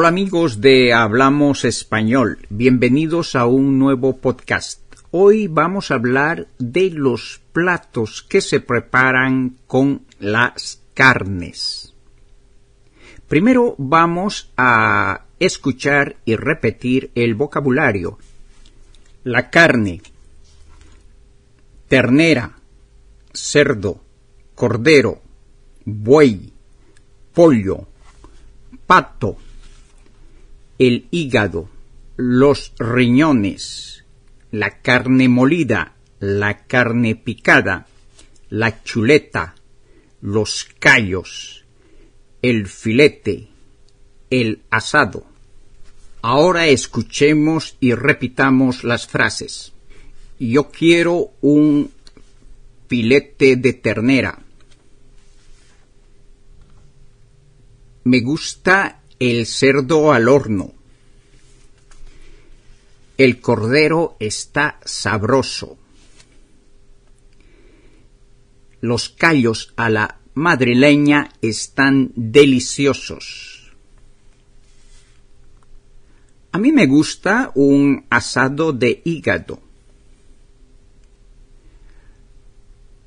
Hola amigos de Hablamos Español, bienvenidos a un nuevo podcast. Hoy vamos a hablar de los platos que se preparan con las carnes. Primero vamos a escuchar y repetir el vocabulario. La carne, ternera, cerdo, cordero, buey, pollo, pato, el hígado, los riñones, la carne molida, la carne picada, la chuleta, los callos, el filete, el asado. Ahora escuchemos y repitamos las frases. Yo quiero un filete de ternera. Me gusta el cerdo al horno. El cordero está sabroso. Los callos a la madrileña están deliciosos. A mí me gusta un asado de hígado.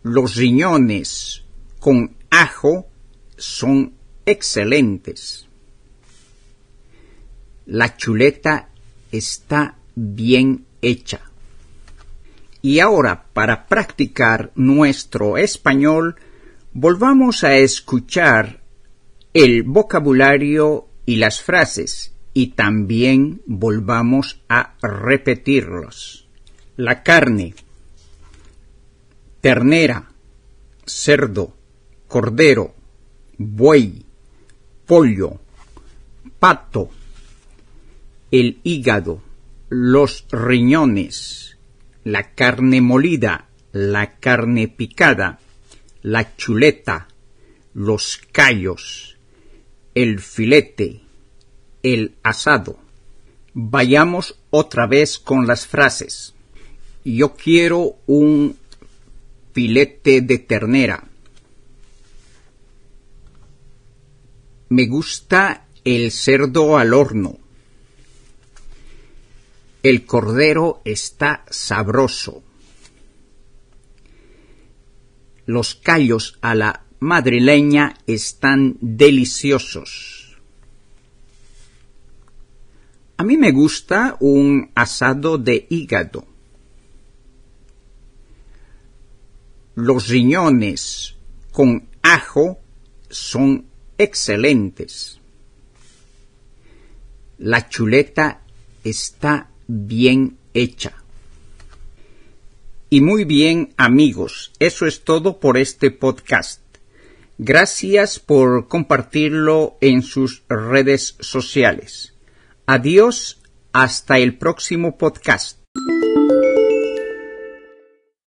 Los riñones con ajo son excelentes. La chuleta está bien hecha. Y ahora, para practicar nuestro español, volvamos a escuchar el vocabulario y las frases y también volvamos a repetirlos. La carne, ternera, cerdo, cordero, buey, pollo, pato, el hígado, los riñones, la carne molida, la carne picada, la chuleta, los callos, el filete, el asado. Vayamos otra vez con las frases. Yo quiero un filete de ternera. Me gusta el cerdo al horno. El cordero está sabroso. Los callos a la madrileña están deliciosos. A mí me gusta un asado de hígado. Los riñones con ajo son excelentes. La chuleta está bien hecha. Y muy bien amigos, eso es todo por este podcast. Gracias por compartirlo en sus redes sociales. Adiós, hasta el próximo podcast.